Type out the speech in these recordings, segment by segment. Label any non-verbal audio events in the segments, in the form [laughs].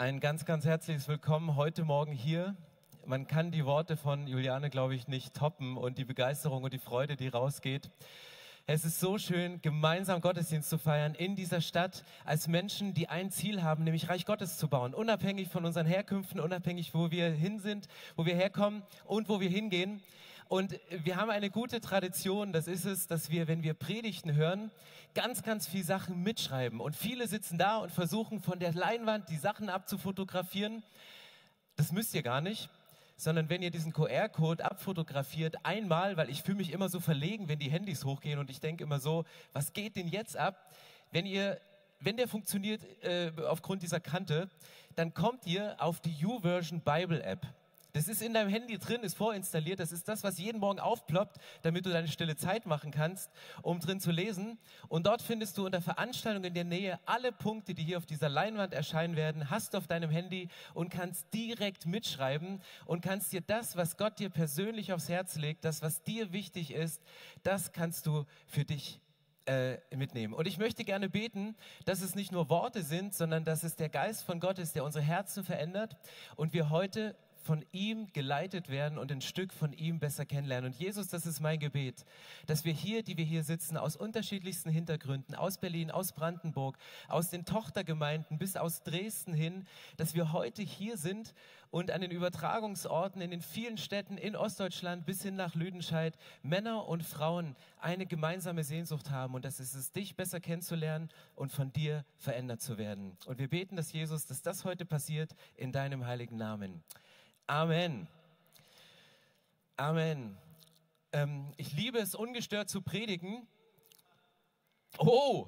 Ein ganz, ganz herzliches Willkommen heute Morgen hier. Man kann die Worte von Juliane, glaube ich, nicht toppen und die Begeisterung und die Freude, die rausgeht. Es ist so schön, gemeinsam Gottesdienst zu feiern in dieser Stadt als Menschen, die ein Ziel haben, nämlich Reich Gottes zu bauen. Unabhängig von unseren Herkünften, unabhängig, wo wir hin sind, wo wir herkommen und wo wir hingehen. Und wir haben eine gute Tradition, das ist es, dass wir, wenn wir Predigten hören, ganz, ganz viele Sachen mitschreiben. Und viele sitzen da und versuchen von der Leinwand die Sachen abzufotografieren. Das müsst ihr gar nicht sondern wenn ihr diesen QR-Code abfotografiert, einmal, weil ich fühle mich immer so verlegen, wenn die Handys hochgehen und ich denke immer so, was geht denn jetzt ab? Wenn ihr wenn der funktioniert äh, aufgrund dieser Kante, dann kommt ihr auf die YouVersion Bible App. Das ist in deinem Handy drin, ist vorinstalliert. Das ist das, was jeden Morgen aufploppt, damit du deine stille Zeit machen kannst, um drin zu lesen. Und dort findest du unter Veranstaltungen in der Nähe alle Punkte, die hier auf dieser Leinwand erscheinen werden, hast du auf deinem Handy und kannst direkt mitschreiben und kannst dir das, was Gott dir persönlich aufs Herz legt, das, was dir wichtig ist, das kannst du für dich äh, mitnehmen. Und ich möchte gerne beten, dass es nicht nur Worte sind, sondern dass es der Geist von Gott ist, der unsere Herzen verändert und wir heute von ihm geleitet werden und ein Stück von ihm besser kennenlernen. Und Jesus, das ist mein Gebet, dass wir hier, die wir hier sitzen, aus unterschiedlichsten Hintergründen, aus Berlin, aus Brandenburg, aus den Tochtergemeinden bis aus Dresden hin, dass wir heute hier sind und an den Übertragungsorten in den vielen Städten in Ostdeutschland bis hin nach Lüdenscheid Männer und Frauen eine gemeinsame Sehnsucht haben und das ist es, dich besser kennenzulernen und von dir verändert zu werden. Und wir beten, dass Jesus, dass das heute passiert in deinem heiligen Namen. Amen. Amen. Ähm, ich liebe es, ungestört zu predigen. Oh!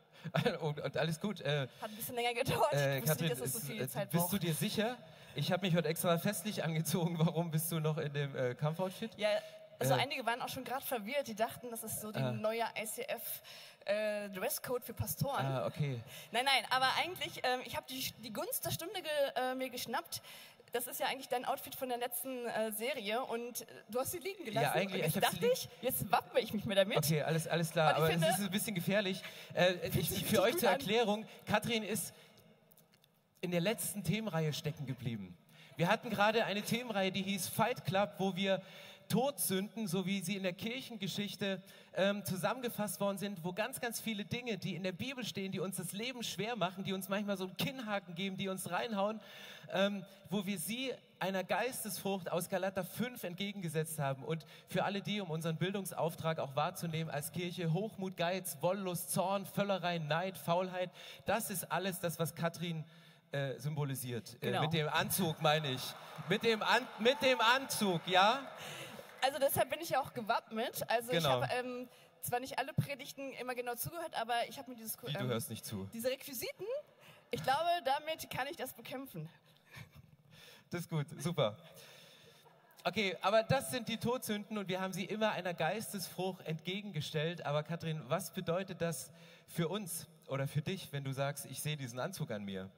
[laughs] Und alles gut. Äh, Hat ein bisschen länger gedauert. Äh, Katrin, nicht, so viel Zeit bist braucht. du dir sicher? Ich habe mich heute extra festlich angezogen. [laughs] Warum bist du noch in dem äh, Kampfoutfit? Ja, also äh, einige waren auch schon gerade verwirrt. Die dachten, das ist so die ah. neue ICF äh, Dresscode für Pastoren. Ah, okay. Nein, nein, aber eigentlich, ähm, ich habe die, die Gunst der Stunde ge, äh, mir geschnappt das ist ja eigentlich dein Outfit von der letzten äh, Serie und äh, du hast sie liegen gelassen. Ja, eigentlich. Und jetzt dachte ich, jetzt wappne ich mich mir damit. Okay, alles, alles klar. Aber es ist ein bisschen gefährlich. Äh, ich, für euch zur Erklärung, an. Katrin ist in der letzten Themenreihe stecken geblieben. Wir hatten gerade eine Themenreihe, die hieß Fight Club, wo wir Todsünden, so wie sie in der Kirchengeschichte ähm, zusammengefasst worden sind, wo ganz, ganz viele Dinge, die in der Bibel stehen, die uns das Leben schwer machen, die uns manchmal so einen Kinnhaken geben, die uns reinhauen, ähm, wo wir sie einer Geistesfrucht aus Galater 5 entgegengesetzt haben. Und für alle die, um unseren Bildungsauftrag auch wahrzunehmen als Kirche, Hochmut, Geiz, Wollust, Zorn, Völlerei, Neid, Faulheit, das ist alles das, was Katrin äh, symbolisiert. Äh, genau. Äh, mit dem Anzug meine ich. Mit dem, An mit dem Anzug, ja? Also deshalb bin ich ja auch gewappnet. Also genau. ich habe ähm, zwar nicht alle Predigten immer genau zugehört, aber ich habe mir dieses... Wie, ähm, du hörst nicht zu? Diese Requisiten, ich glaube, damit kann ich das bekämpfen. Das ist gut, super. Okay, aber das sind die Todsünden und wir haben sie immer einer Geistesfrucht entgegengestellt. Aber Kathrin, was bedeutet das für uns oder für dich, wenn du sagst, ich sehe diesen Anzug an mir?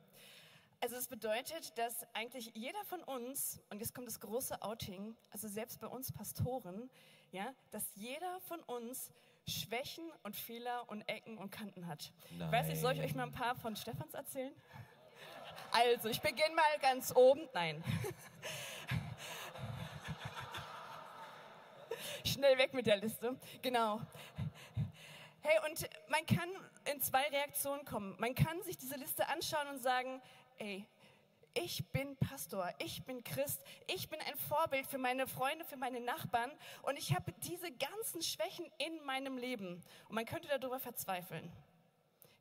Also es bedeutet, dass eigentlich jeder von uns, und jetzt kommt das große Outing, also selbst bei uns Pastoren, ja, dass jeder von uns Schwächen und Fehler und Ecken und Kanten hat. Nein. Weiß ich, soll ich euch mal ein paar von Stefans erzählen? Also, ich beginne mal ganz oben. Nein. [laughs] Schnell weg mit der Liste. Genau. Hey, und man kann in zwei Reaktionen kommen. Man kann sich diese Liste anschauen und sagen, ey, ich bin Pastor, ich bin Christ, ich bin ein Vorbild für meine Freunde, für meine Nachbarn und ich habe diese ganzen Schwächen in meinem Leben. Und man könnte darüber verzweifeln.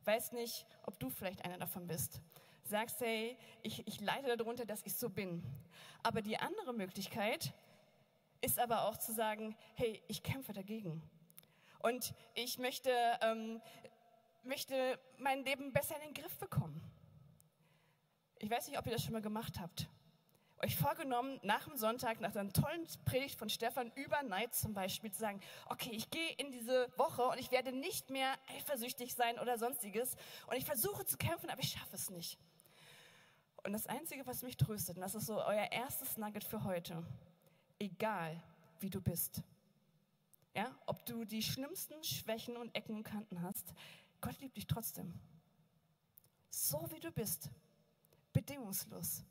Ich weiß nicht, ob du vielleicht einer davon bist. Sagst, hey, ich, ich leide darunter, dass ich so bin. Aber die andere Möglichkeit ist aber auch zu sagen, hey, ich kämpfe dagegen. Und ich möchte, ähm, möchte mein Leben besser in den Griff bekommen. Ich weiß nicht, ob ihr das schon mal gemacht habt. Euch vorgenommen, nach dem Sonntag, nach einer tollen Predigt von Stefan über Neid zum Beispiel, zu sagen, okay, ich gehe in diese Woche und ich werde nicht mehr eifersüchtig sein oder sonstiges. Und ich versuche zu kämpfen, aber ich schaffe es nicht. Und das Einzige, was mich tröstet, und das ist so euer erstes Nugget für heute, egal wie du bist, ja, ob du die schlimmsten Schwächen und Ecken und Kanten hast, Gott liebt dich trotzdem. So wie du bist bedingungslos.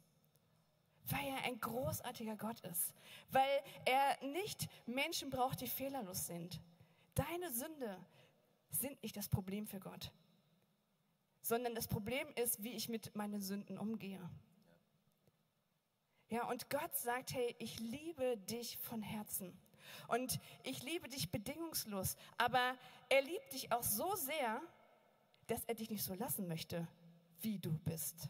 Weil er ein großartiger Gott ist. Weil er nicht Menschen braucht, die fehlerlos sind. Deine Sünde sind nicht das Problem für Gott, sondern das Problem ist, wie ich mit meinen Sünden umgehe. Ja, und Gott sagt, hey, ich liebe dich von Herzen. Und ich liebe dich bedingungslos. Aber er liebt dich auch so sehr, dass er dich nicht so lassen möchte, wie du bist.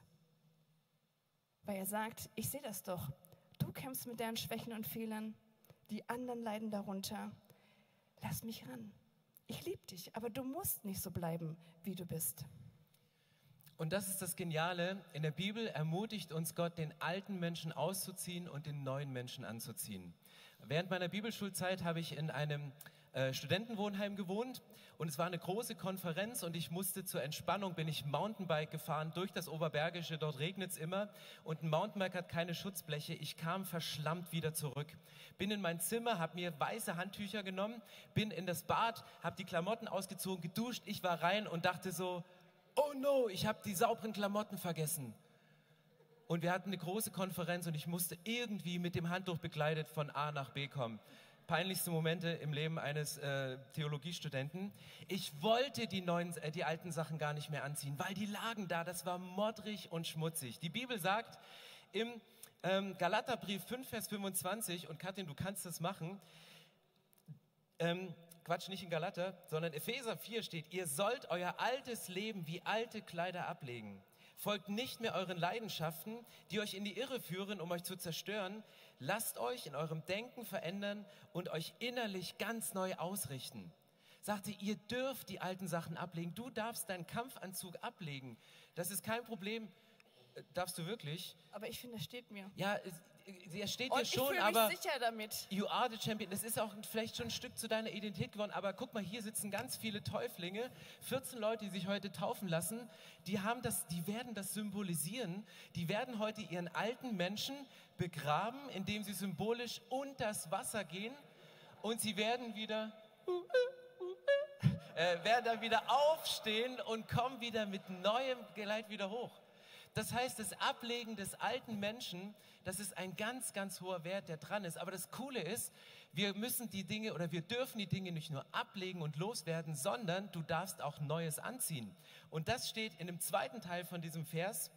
Weil er sagt, ich sehe das doch. Du kämpfst mit deinen Schwächen und Fehlern. Die anderen leiden darunter. Lass mich ran. Ich liebe dich, aber du musst nicht so bleiben, wie du bist. Und das ist das Geniale. In der Bibel ermutigt uns Gott, den alten Menschen auszuziehen und den neuen Menschen anzuziehen. Während meiner Bibelschulzeit habe ich in einem äh, Studentenwohnheim gewohnt und es war eine große Konferenz und ich musste zur Entspannung, bin ich Mountainbike gefahren durch das Oberbergische, dort regnet es immer und ein Mountainbike hat keine Schutzbleche. Ich kam verschlammt wieder zurück. Bin in mein Zimmer, habe mir weiße Handtücher genommen, bin in das Bad, habe die Klamotten ausgezogen, geduscht, ich war rein und dachte so, oh no, ich habe die sauberen Klamotten vergessen. Und wir hatten eine große Konferenz und ich musste irgendwie mit dem Handtuch begleitet von A nach B kommen. Peinlichste Momente im Leben eines äh, Theologiestudenten. Ich wollte die, neuen, äh, die alten Sachen gar nicht mehr anziehen, weil die lagen da. Das war modrig und schmutzig. Die Bibel sagt im ähm, Galaterbrief 5, Vers 25, und Katrin, du kannst das machen, ähm, Quatsch, nicht in Galater, sondern Epheser 4 steht, ihr sollt euer altes Leben wie alte Kleider ablegen. Folgt nicht mehr euren Leidenschaften, die euch in die Irre führen, um euch zu zerstören. Lasst euch in eurem Denken verändern und euch innerlich ganz neu ausrichten. Sagte, ihr dürft die alten Sachen ablegen. Du darfst deinen Kampfanzug ablegen. Das ist kein Problem. Äh, darfst du wirklich? Aber ich finde, das steht mir. Ja, er steht Und ich schon, fühle aber mich sicher damit. you are the champion. Das ist auch vielleicht schon ein Stück zu deiner Identität geworden. Aber guck mal, hier sitzen ganz viele Täuflinge, 14 Leute, die sich heute taufen lassen. Die haben das, die werden das symbolisieren. Die werden heute ihren alten Menschen begraben, indem sie symbolisch unter das Wasser gehen. Und sie werden wieder äh, werden dann wieder aufstehen und kommen wieder mit neuem Geleit wieder hoch. Das heißt, das Ablegen des alten Menschen, das ist ein ganz, ganz hoher Wert, der dran ist. Aber das Coole ist, wir müssen die Dinge oder wir dürfen die Dinge nicht nur ablegen und loswerden, sondern du darfst auch Neues anziehen. Und das steht in dem zweiten Teil von diesem Vers.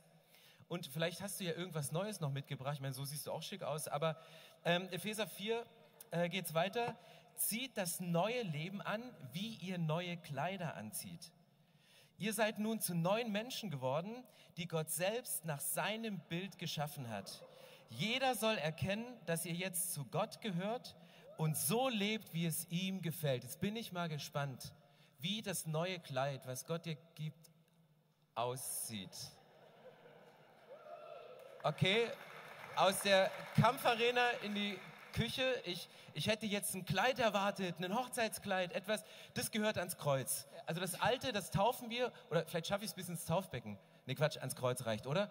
Und vielleicht hast du ja irgendwas Neues noch mitgebracht. Ich meine, so siehst du auch schick aus. Aber ähm, Epheser 4 äh, geht es weiter. Zieht das neue Leben an, wie ihr neue Kleider anzieht. Ihr seid nun zu neuen Menschen geworden, die Gott selbst nach seinem Bild geschaffen hat. Jeder soll erkennen, dass ihr jetzt zu Gott gehört und so lebt, wie es ihm gefällt. Jetzt bin ich mal gespannt, wie das neue Kleid, was Gott dir gibt, aussieht. Okay, aus der Kampfarena in die Küche. Ich, ich hätte jetzt ein Kleid erwartet, ein Hochzeitskleid, etwas, das gehört ans Kreuz. Also das Alte, das taufen wir, oder vielleicht schaffe ich es bis ins Taufbecken. Nee, Quatsch, ans Kreuz reicht, oder?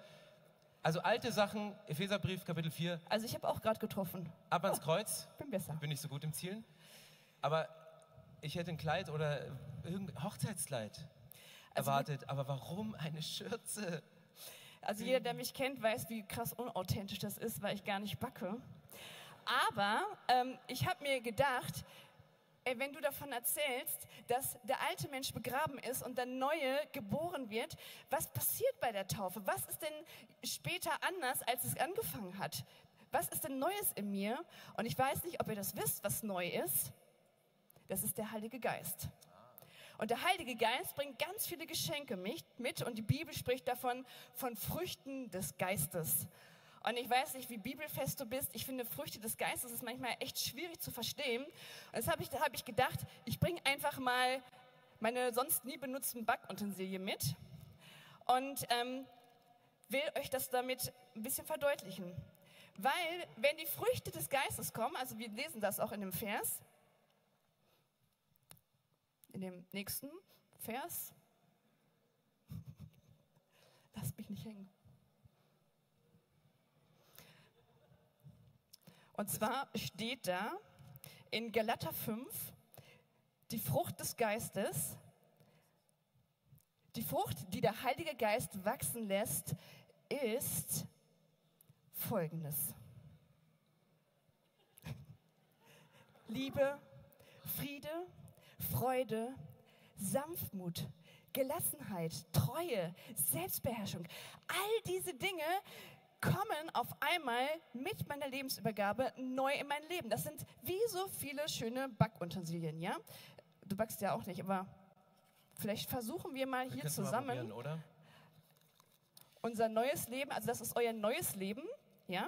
Also alte Sachen, Epheserbrief, Kapitel 4, Also ich habe auch gerade getroffen. ab ans Kreuz. Bin besser. Bin nicht so gut im Zielen. Aber ich hätte ein Kleid oder irgendein Hochzeitskleid Also erwartet. Aber warum eine Schürze? Also jeder, der mich kennt, weiß, wie krass unauthentisch das ist, weil ich gar nicht backe. Aber ähm, ich habe mir gedacht, ey, wenn du davon erzählst, dass der alte Mensch begraben ist und der neue geboren wird, was passiert bei der Taufe? Was ist denn später anders, als es angefangen hat? Was ist denn Neues in mir? Und ich weiß nicht, ob ihr das wisst, was neu ist. Das ist der Heilige Geist. Und der Heilige Geist bringt ganz viele Geschenke mit, mit und die Bibel spricht davon von Früchten des Geistes. Und ich weiß nicht, wie bibelfest du bist. Ich finde, Früchte des Geistes ist manchmal echt schwierig zu verstehen. Und das habe ich, da habe ich gedacht, ich bringe einfach mal meine sonst nie benutzten Backutensilien mit und ähm, will euch das damit ein bisschen verdeutlichen. Weil, wenn die Früchte des Geistes kommen, also wir lesen das auch in dem Vers, in dem nächsten Vers, [laughs] lasst mich nicht hängen. Und zwar steht da in Galater 5, die Frucht des Geistes, die Frucht, die der Heilige Geist wachsen lässt ist folgendes. [laughs] Liebe, Friede, Freude, Sanftmut, Gelassenheit, Treue, Selbstbeherrschung. All diese Dinge kommen auf einmal mit meiner Lebensübergabe neu in mein Leben. Das sind wie so viele schöne Backutensilien, ja? Du backst ja auch nicht, aber vielleicht versuchen wir mal wir hier zusammen mal unser neues Leben, also das ist euer neues Leben, ja?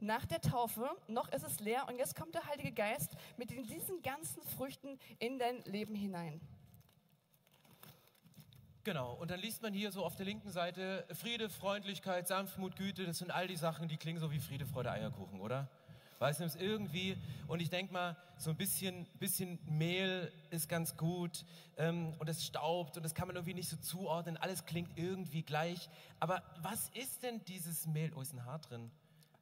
Nach der Taufe, noch ist es leer und jetzt kommt der Heilige Geist mit diesen ganzen Früchten in dein Leben hinein. Genau, und dann liest man hier so auf der linken Seite Friede, Freundlichkeit, Sanftmut, Güte, das sind all die Sachen, die klingen so wie Friede, Freude, Eierkuchen, oder? Weißt du, es irgendwie, und ich denke mal, so ein bisschen, bisschen Mehl ist ganz gut ähm, und es staubt und das kann man irgendwie nicht so zuordnen, alles klingt irgendwie gleich. Aber was ist denn dieses Mehl? Oh, ist ein Haar drin.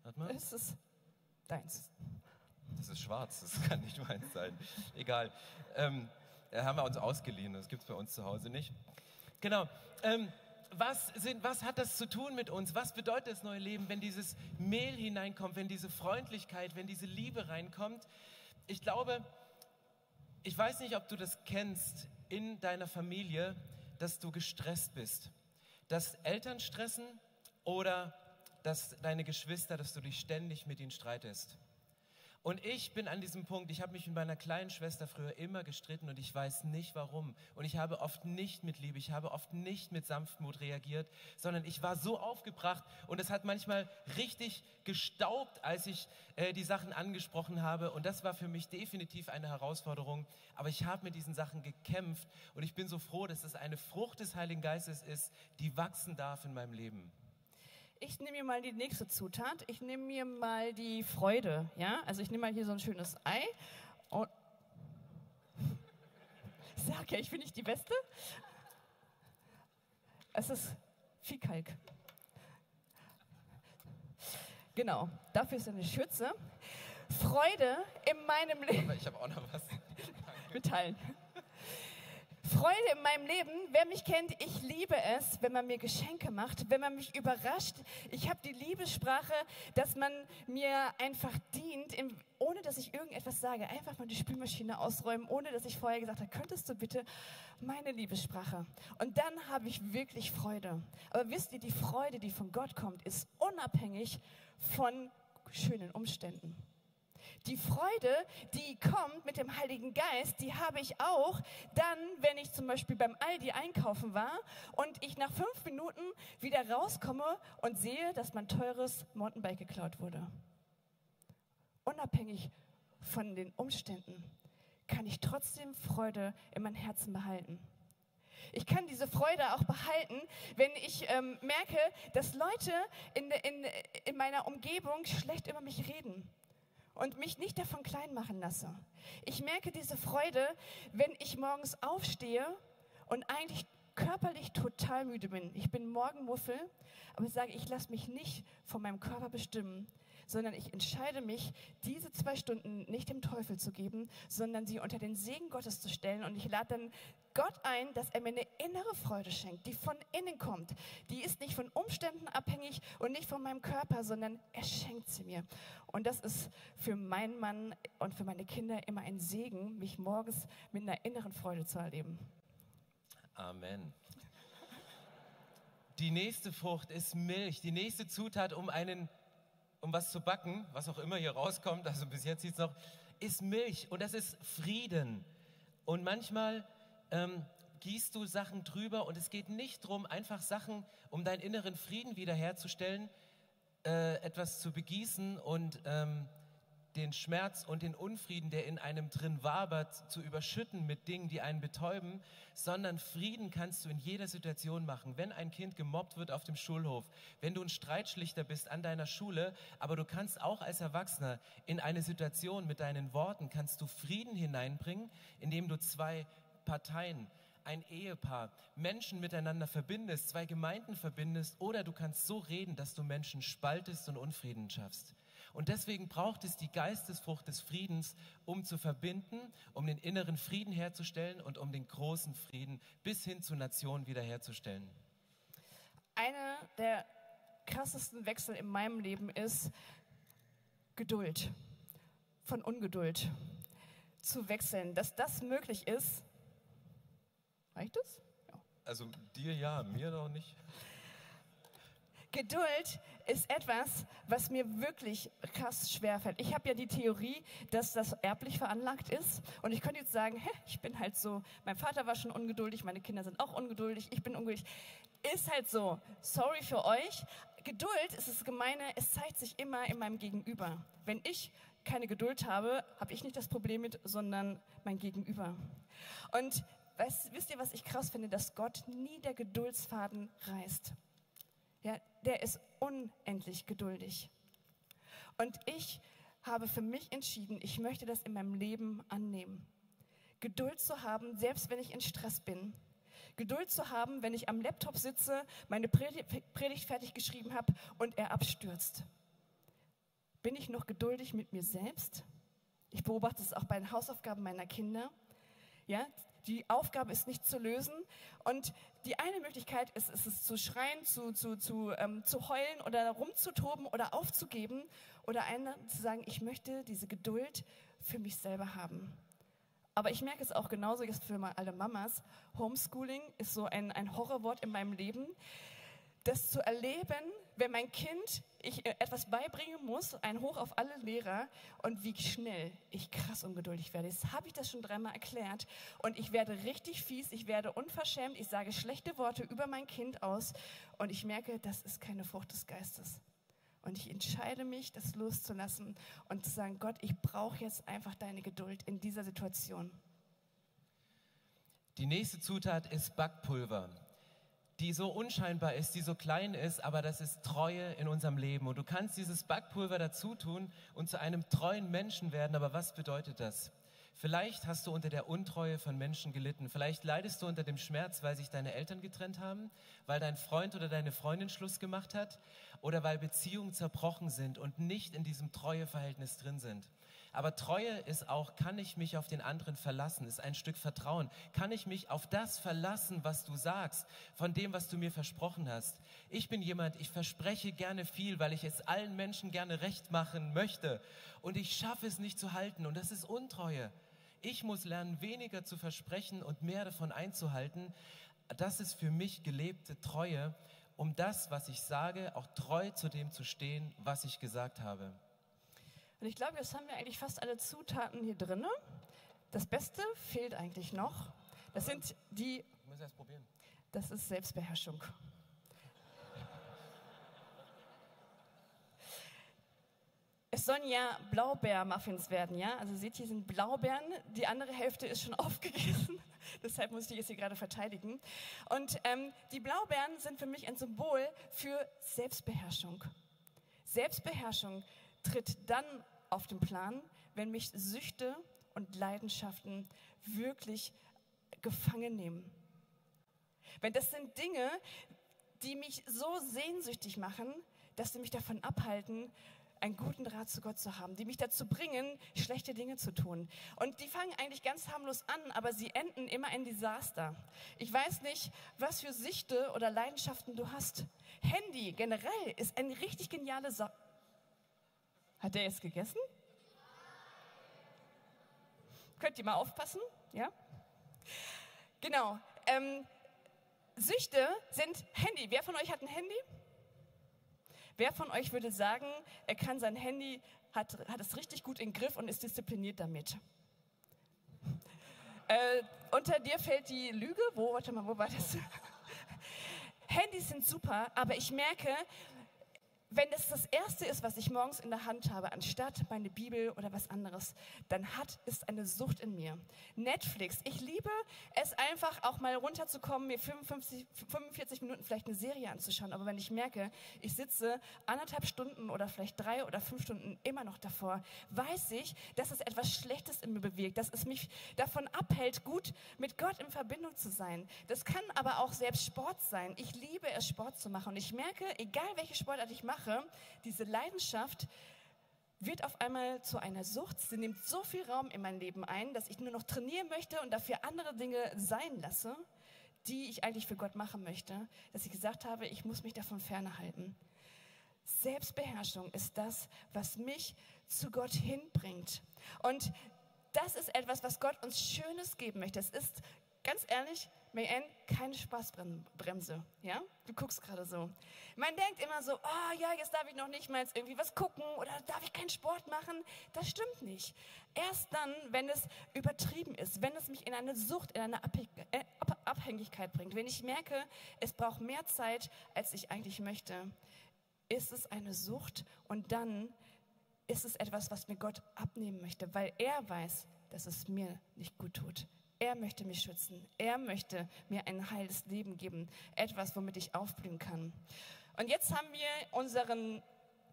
Warte mal. Ist es deins? Das ist schwarz, das kann nicht [laughs] meins sein. Egal. Ähm, haben wir uns ausgeliehen, das gibt es bei uns zu Hause nicht. Genau. Ähm, was, sind, was hat das zu tun mit uns? Was bedeutet das neue Leben, wenn dieses Mehl hineinkommt, wenn diese Freundlichkeit, wenn diese Liebe reinkommt? Ich glaube, ich weiß nicht, ob du das kennst in deiner Familie, dass du gestresst bist. Dass Eltern stressen oder dass deine Geschwister, dass du dich ständig mit ihnen streitest. Und ich bin an diesem Punkt, ich habe mich mit meiner kleinen Schwester früher immer gestritten und ich weiß nicht warum. Und ich habe oft nicht mit Liebe, ich habe oft nicht mit Sanftmut reagiert, sondern ich war so aufgebracht und es hat manchmal richtig gestaubt, als ich äh, die Sachen angesprochen habe. Und das war für mich definitiv eine Herausforderung. Aber ich habe mit diesen Sachen gekämpft und ich bin so froh, dass es eine Frucht des Heiligen Geistes ist, die wachsen darf in meinem Leben. Ich nehme mir mal die nächste Zutat. Ich nehme mir mal die Freude. Ja, also ich nehme mal hier so ein schönes Ei und ich [laughs] sag ja, ich bin nicht die Beste. Es ist viel Kalk. Genau, dafür ist eine Schütze. Freude in meinem Leben. Ich habe auch noch was. Mitteilen. Freude in meinem Leben, wer mich kennt, ich liebe es, wenn man mir Geschenke macht, wenn man mich überrascht. Ich habe die Liebessprache, dass man mir einfach dient, ohne dass ich irgendetwas sage. Einfach mal die Spülmaschine ausräumen, ohne dass ich vorher gesagt habe, könntest du bitte meine Liebessprache. Und dann habe ich wirklich Freude. Aber wisst ihr, die Freude, die von Gott kommt, ist unabhängig von schönen Umständen. Die Freude, die kommt mit dem Heiligen Geist, die habe ich auch dann, wenn ich zum Beispiel beim Aldi einkaufen war und ich nach fünf Minuten wieder rauskomme und sehe, dass mein teures Mountainbike geklaut wurde. Unabhängig von den Umständen kann ich trotzdem Freude in mein Herzen behalten. Ich kann diese Freude auch behalten, wenn ich ähm, merke, dass Leute in, in, in meiner Umgebung schlecht über mich reden und mich nicht davon klein machen lasse. Ich merke diese Freude, wenn ich morgens aufstehe und eigentlich körperlich total müde bin. Ich bin Morgenmuffel, aber ich sage, ich lasse mich nicht von meinem Körper bestimmen, sondern ich entscheide mich, diese zwei Stunden nicht dem Teufel zu geben, sondern sie unter den Segen Gottes zu stellen. Und ich lade dann Gott ein, dass er mir eine innere Freude schenkt, die von innen kommt. Die ist nicht von Umständen abhängig und nicht von meinem Körper, sondern er schenkt sie mir. Und das ist für meinen Mann und für meine Kinder immer ein Segen, mich morgens mit einer inneren Freude zu erleben. Amen. Die nächste Frucht ist Milch, die nächste Zutat, um einen um was zu backen, was auch immer hier rauskommt, also bis jetzt sieht es noch, ist Milch und das ist Frieden. Und manchmal ähm, gießt du Sachen drüber und es geht nicht darum, einfach Sachen, um deinen inneren Frieden wiederherzustellen, äh, etwas zu begießen und ähm, den Schmerz und den Unfrieden, der in einem drin wabert, zu überschütten mit Dingen, die einen betäuben, sondern Frieden kannst du in jeder Situation machen. Wenn ein Kind gemobbt wird auf dem Schulhof, wenn du ein Streitschlichter bist an deiner Schule, aber du kannst auch als Erwachsener in eine Situation mit deinen Worten, kannst du Frieden hineinbringen, indem du zwei Parteien ein Ehepaar, Menschen miteinander verbindest, zwei Gemeinden verbindest oder du kannst so reden, dass du Menschen spaltest und Unfrieden schaffst. Und deswegen braucht es die Geistesfrucht des Friedens, um zu verbinden, um den inneren Frieden herzustellen und um den großen Frieden bis hin zu Nationen wiederherzustellen. Eine der krassesten Wechsel in meinem Leben ist Geduld. Von Ungeduld zu wechseln. Dass das möglich ist. Reicht es? Ja. Also dir ja, mir noch nicht. Geduld ist etwas, was mir wirklich krass schwerfällt. Ich habe ja die Theorie, dass das erblich veranlagt ist. Und ich könnte jetzt sagen, hä, ich bin halt so, mein Vater war schon ungeduldig, meine Kinder sind auch ungeduldig, ich bin ungeduldig. Ist halt so. Sorry für euch. Geduld ist das Gemeine, es zeigt sich immer in meinem Gegenüber. Wenn ich keine Geduld habe, habe ich nicht das Problem mit, sondern mein Gegenüber. Und weißt, wisst ihr, was ich krass finde? Dass Gott nie der Geduldsfaden reißt. Ja, der ist unendlich geduldig. Und ich habe für mich entschieden, ich möchte das in meinem Leben annehmen. Geduld zu haben, selbst wenn ich in Stress bin. Geduld zu haben, wenn ich am Laptop sitze, meine Predigt fertig geschrieben habe und er abstürzt. Bin ich noch geduldig mit mir selbst? Ich beobachte es auch bei den Hausaufgaben meiner Kinder. Ja, die Aufgabe ist nicht zu lösen. Und die eine Möglichkeit ist, ist es zu schreien, zu, zu, zu, ähm, zu heulen oder rumzutoben oder aufzugeben. Oder eine zu sagen, ich möchte diese Geduld für mich selber haben. Aber ich merke es auch genauso jetzt für alle Mamas. Homeschooling ist so ein, ein Horrorwort in meinem Leben. Das zu erleben, wenn mein Kind ich äh, etwas beibringen muss, ein Hoch auf alle Lehrer und wie schnell ich krass ungeduldig werde. Jetzt habe ich das schon dreimal erklärt und ich werde richtig fies, ich werde unverschämt, ich sage schlechte Worte über mein Kind aus und ich merke, das ist keine Frucht des Geistes. Und ich entscheide mich, das loszulassen und zu sagen, Gott, ich brauche jetzt einfach deine Geduld in dieser Situation. Die nächste Zutat ist Backpulver die so unscheinbar ist, die so klein ist, aber das ist Treue in unserem Leben. Und du kannst dieses Backpulver dazu tun und zu einem treuen Menschen werden. Aber was bedeutet das? Vielleicht hast du unter der Untreue von Menschen gelitten. Vielleicht leidest du unter dem Schmerz, weil sich deine Eltern getrennt haben, weil dein Freund oder deine Freundin Schluss gemacht hat oder weil Beziehungen zerbrochen sind und nicht in diesem Treueverhältnis drin sind. Aber Treue ist auch, kann ich mich auf den anderen verlassen, ist ein Stück Vertrauen. Kann ich mich auf das verlassen, was du sagst, von dem, was du mir versprochen hast? Ich bin jemand, ich verspreche gerne viel, weil ich es allen Menschen gerne recht machen möchte. Und ich schaffe es nicht zu halten. Und das ist Untreue. Ich muss lernen, weniger zu versprechen und mehr davon einzuhalten. Das ist für mich gelebte Treue, um das, was ich sage, auch treu zu dem zu stehen, was ich gesagt habe. Und ich glaube, jetzt haben wir eigentlich fast alle Zutaten hier drin. Das Beste fehlt eigentlich noch. Das sind die. Ich muss erst probieren. Das ist Selbstbeherrschung. Es sollen ja Blaubeermuffins werden, ja? Also seht ihr, sind Blaubeeren. Die andere Hälfte ist schon [laughs] aufgegessen. Deshalb muss ich es hier gerade verteidigen. Und ähm, die Blaubeeren sind für mich ein Symbol für Selbstbeherrschung. Selbstbeherrschung tritt dann auf den Plan, wenn mich Süchte und Leidenschaften wirklich gefangen nehmen. Wenn das sind Dinge, die mich so sehnsüchtig machen, dass sie mich davon abhalten, einen guten Draht zu Gott zu haben, die mich dazu bringen, schlechte Dinge zu tun. Und die fangen eigentlich ganz harmlos an, aber sie enden immer in Desaster. Ich weiß nicht, was für Süchte oder Leidenschaften du hast. Handy generell ist eine richtig geniale Sache hat der jetzt gegessen? Könnt ihr mal aufpassen? Ja? Genau. Ähm, Süchte sind Handy. Wer von euch hat ein Handy? Wer von euch würde sagen, er kann sein Handy, hat, hat es richtig gut im Griff und ist diszipliniert damit? [laughs] Äh, unter dir fällt die Lüge. Wo, warte mal, wo war das? [laughs] Handys sind super, aber ich merke, wenn es das Erste ist, was ich morgens in der Hand habe, anstatt meine Bibel oder was anderes, dann hat es eine Sucht in mir. Netflix, ich liebe es einfach auch mal runterzukommen, mir 55, 45 Minuten vielleicht eine Serie anzuschauen. Aber wenn ich merke, ich sitze anderthalb Stunden oder vielleicht drei oder fünf Stunden immer noch davor, weiß ich, dass es etwas Schlechtes in mir bewegt, dass es mich davon abhält, gut mit Gott in Verbindung zu sein. Das kann aber auch selbst Sport sein. Ich liebe es, Sport zu machen. Und ich merke, egal welche Sportart ich mache, mache, diese Leidenschaft wird auf einmal zu einer Sucht. Sie nimmt so viel Raum in mein Leben ein, dass ich nur noch trainieren möchte und dafür andere Dinge sein lasse, die ich eigentlich für Gott machen möchte, dass ich gesagt habe, ich muss mich davon ferne halten. Selbstbeherrschung ist das, was mich zu Gott hinbringt. Und das ist etwas, was Gott uns Schönes geben möchte. Es ist, ganz ehrlich, Mayen, keine Spaßbremse. Ja? Du guckst gerade so. Man denkt immer so, oh ja, jetzt darf ich noch nicht mal irgendwie was gucken oder darf ich keinen Sport machen. Das stimmt nicht. Erst dann, wenn es übertrieben ist, wenn es mich in eine Sucht, in eine äh, Abhängigkeit bringt, wenn ich merke, es braucht mehr Zeit, als ich eigentlich möchte, ist es eine Sucht und dann ist es etwas, was mir Gott abnehmen möchte, weil er weiß, dass es mir nicht gut tut. Er möchte mich schützen. Er möchte mir ein heiles Leben geben. Etwas, womit ich aufblühen kann. Und jetzt haben wir unseren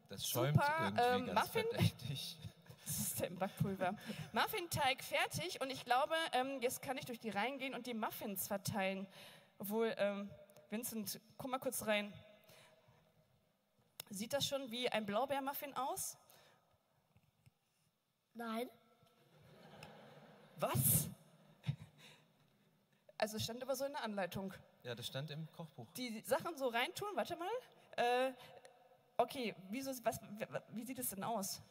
das schäumt super irgendwie ähm, ganz Muffin. verdächtig. [laughs] Das ist der Backpulver. Muffinteig fertig und ich glaube, ähm, jetzt kann ich durch die Reihen gehen und die Muffins verteilen. Obwohl, ähm, Vincent, guck mal kurz rein. Sieht das schon wie ein Blaubeermuffin aus? Nein. Was? Also es stand aber so in der Anleitung. Ja, das stand im Kochbuch. Die Sachen so reintun, warte mal. Äh, okay, wieso, was, wie sieht es denn aus?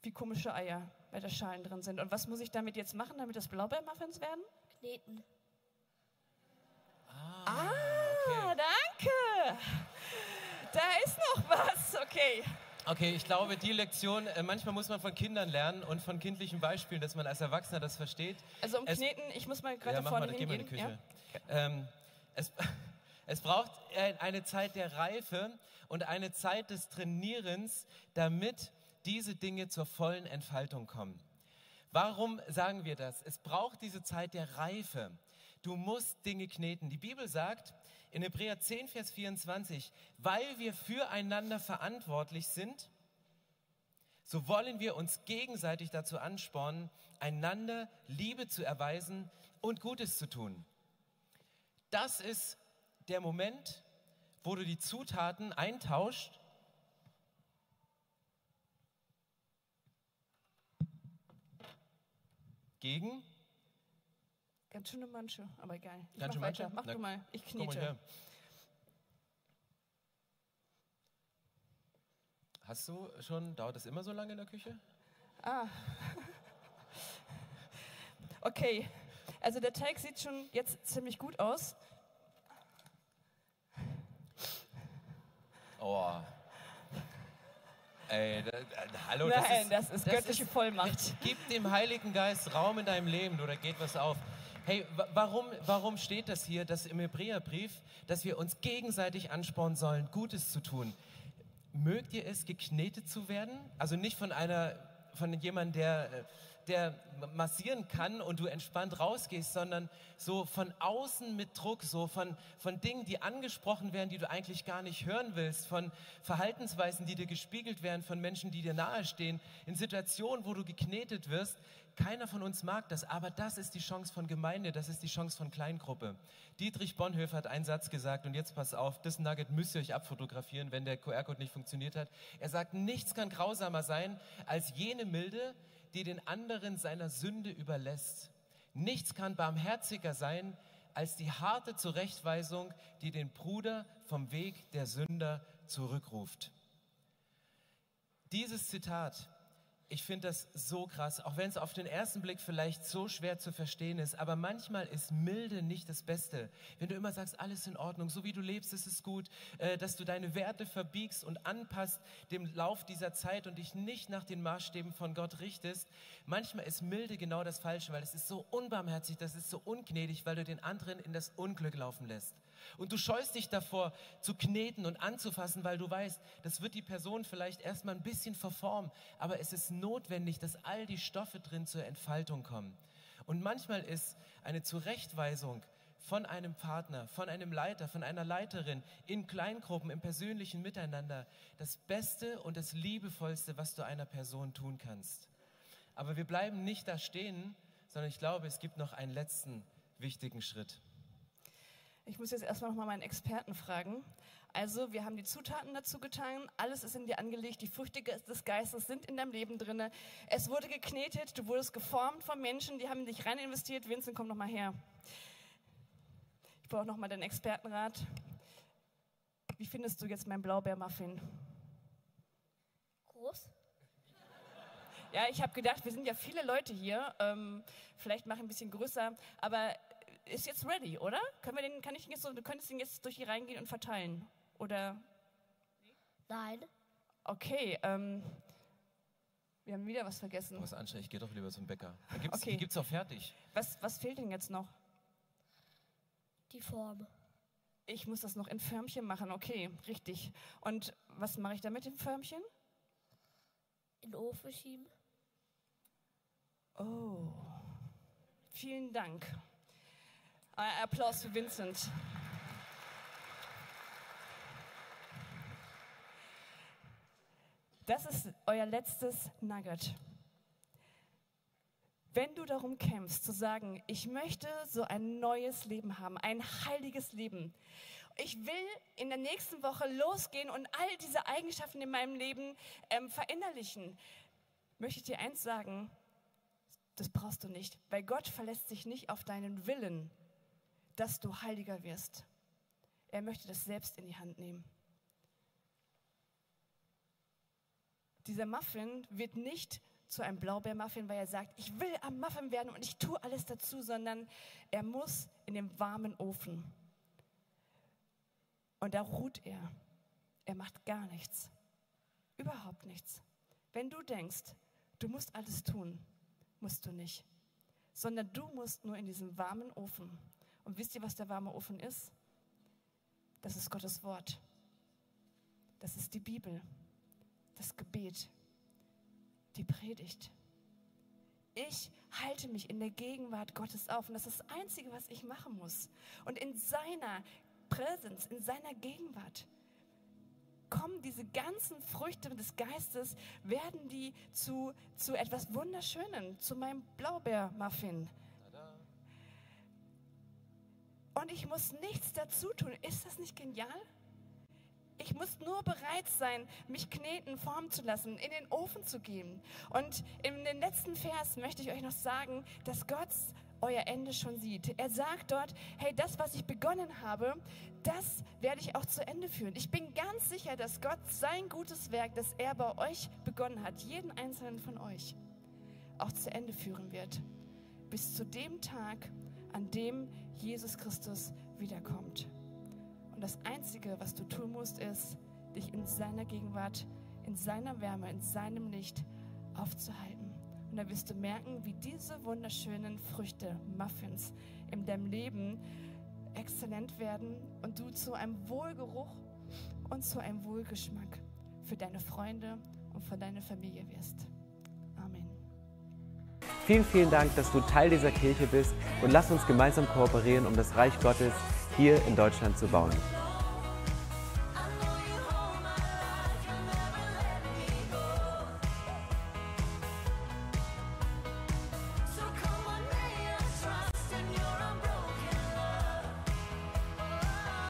Wie komische Eier bei der Schalen drin sind. Und was muss ich damit jetzt machen, damit das Blaubeermuffins werden? Kneten. Ah, danke. Da ist noch was. Okay. Okay, ich glaube, die Lektion, äh, manchmal muss man von Kindern lernen und von kindlichen Beispielen, dass man als Erwachsener das versteht. Also um Es- Kneten, ich muss mal gerade Ja, mach vorne mal, geh mal in die hingehen. Küche. Ähm, es, [laughs] es braucht äh, eine Zeit der Reife und eine Zeit des Trainierens, damit diese Dinge zur vollen Entfaltung kommen. Warum sagen wir das? Es braucht diese Zeit der Reife. Du musst Dinge kneten. Die Bibel sagt in Hebräer 10, Vers 24, weil wir füreinander verantwortlich sind, so wollen wir uns gegenseitig dazu anspornen, einander Liebe zu erweisen und Gutes zu tun. Das ist der Moment, wo du die Zutaten eintauscht. Gegen? Ganz schöne Manche, aber egal. Ich Ganz mach schön weiter. Manche? Mach Na, du mal. Ich her. Hast du schon, dauert das immer so lange in der Küche? Ah. [laughs] Okay, also der Teig sieht schon jetzt ziemlich gut aus. Oh. Ey, da, da, hallo, Nein, das ist, das ist göttliche Vollmacht. Gib dem Heiligen Geist Raum in deinem Leben, oder geht was auf. Hey, wa- warum, warum steht das hier, dass im Hebräerbrief, dass wir uns gegenseitig anspornen sollen, Gutes zu tun? Mögt ihr es, geknetet zu werden? Also nicht von einer, von jemandem, der, äh, der massieren kann und du entspannt rausgehst, sondern so von außen mit Druck, so von, von Dingen, die angesprochen werden, die du eigentlich gar nicht hören willst, von Verhaltensweisen, die dir gespiegelt werden, von Menschen, die dir nahestehen, in Situationen, wo du geknetet wirst. Keiner von uns mag das, aber das ist die Chance von Gemeinde, das ist die Chance von Kleingruppe. Dietrich Bonhoeffer hat einen Satz gesagt und jetzt pass auf, das Nugget müsst ihr euch abfotografieren, wenn der QR-Code nicht funktioniert hat. Er sagt, nichts kann grausamer sein als jene Milde, die den anderen seiner Sünde überlässt. Nichts kann barmherziger sein als die harte Zurechtweisung, die den Bruder vom Weg der Sünder zurückruft. Dieses Zitat, ich finde das so krass, auch wenn es auf den ersten Blick vielleicht so schwer zu verstehen ist, aber manchmal ist Milde nicht das Beste. Wenn du immer sagst, alles in Ordnung, so wie du lebst, ist es gut, äh, dass du deine Werte verbiegst und anpasst dem Lauf dieser Zeit und dich nicht nach den Maßstäben von Gott richtest. Manchmal ist Milde genau das Falsche, weil es ist so unbarmherzig, das ist so ungnädig, weil du den anderen in das Unglück laufen lässt. Und du scheust dich davor zu kneten und anzufassen, weil du weißt, das wird die Person vielleicht erstmal ein bisschen verformen, aber es ist notwendig, dass all die Stoffe drin zur Entfaltung kommen. Und manchmal ist eine Zurechtweisung von einem Partner, von einem Leiter, von einer Leiterin in Kleingruppen, im persönlichen Miteinander das Beste und das Liebevollste, was du einer Person tun kannst. Aber wir bleiben nicht da stehen, sondern ich glaube, es gibt noch einen letzten wichtigen Schritt. Ich muss jetzt erstmal noch mal meinen Experten fragen. Also, wir haben die Zutaten dazu getan, alles ist in dir angelegt, die Früchte des Geistes sind in deinem Leben drin. Es wurde geknetet, du wurdest geformt von Menschen, die haben in dich rein investiert. Vincent, komm noch mal her. Ich brauche noch mal deinen Expertenrat. Wie findest du jetzt meinen Blaubeermuffin? Groß? Ja, ich habe gedacht, wir sind ja viele Leute hier. Ähm, vielleicht mache ich ein bisschen größer. Aber ist jetzt ready, oder? Können wir den, kann ich den jetzt so, du könntest den jetzt durch hier reingehen und verteilen. Oder? Nein. Okay, ähm, wir haben wieder was vergessen. Was anständig, ich gehe doch lieber zum Bäcker. Da gibt's, Okay. Die gibt's auch fertig. Was, was fehlt denn jetzt noch? Die Form. Ich muss das noch in Förmchen machen. Okay, richtig. Und was mache ich da mit dem Förmchen? In den Ofen schieben. Oh, vielen Dank. Ein Applaus für Vincent. Das ist euer letztes Nugget. Wenn du darum kämpfst, zu sagen, ich möchte so ein neues Leben haben, ein heiliges Leben. Ich will in der nächsten Woche losgehen und all diese Eigenschaften in meinem Leben ähm, verinnerlichen. Möchte ich dir eins sagen, das brauchst du nicht, weil Gott verlässt sich nicht auf deinen Willen, dass du heiliger wirst. Er möchte das selbst in die Hand nehmen. Dieser Muffin wird nicht zu einem Blaubeermuffin, weil er sagt, ich will am Muffin werden und ich tue alles dazu, sondern er muss in den warmen Ofen. Und da ruht er. Er macht gar nichts. Überhaupt nichts. Wenn du denkst, du musst alles tun, musst du nicht. Sondern du musst nur in diesem warmen Ofen. Und wisst ihr, was der warme Ofen ist? Das ist Gottes Wort. Das ist die Bibel. Das Gebet. Die Predigt. Ich halte mich in der Gegenwart Gottes auf. Und das ist das Einzige, was ich machen muss. Und in seiner Präsenz, in seiner Gegenwart kommen diese ganzen Früchte des Geistes, werden die zu, zu etwas Wunderschönem, zu meinem Blaubeermuffin. Und ich muss nichts dazu tun. Ist das nicht genial? Ich muss nur bereit sein, mich kneten, formen zu lassen, in den Ofen zu gehen. Und in den letzten Vers möchte ich euch noch sagen, dass Gott euer Ende schon sieht. Er sagt dort, hey, das, was ich begonnen habe, das werde ich auch zu Ende führen. Ich bin ganz sicher, dass Gott sein gutes Werk, das er bei euch begonnen hat, jeden einzelnen von euch, auch zu Ende führen wird. Bis zu dem Tag, an dem Jesus Christus wiederkommt. Und das Einzige, was du tun musst, ist, dich in seiner Gegenwart, in seiner Wärme, in seinem Licht aufzuhalten. Und da wirst du merken, wie diese wunderschönen Früchte, Muffins, in deinem Leben exzellent werden und du zu einem Wohlgeruch und zu einem Wohlgeschmack für deine Freunde und für deine Familie wirst. Vielen, vielen Dank, dass du Teil dieser Kirche bist und lass uns gemeinsam kooperieren, um das Reich Gottes hier in Deutschland zu bauen.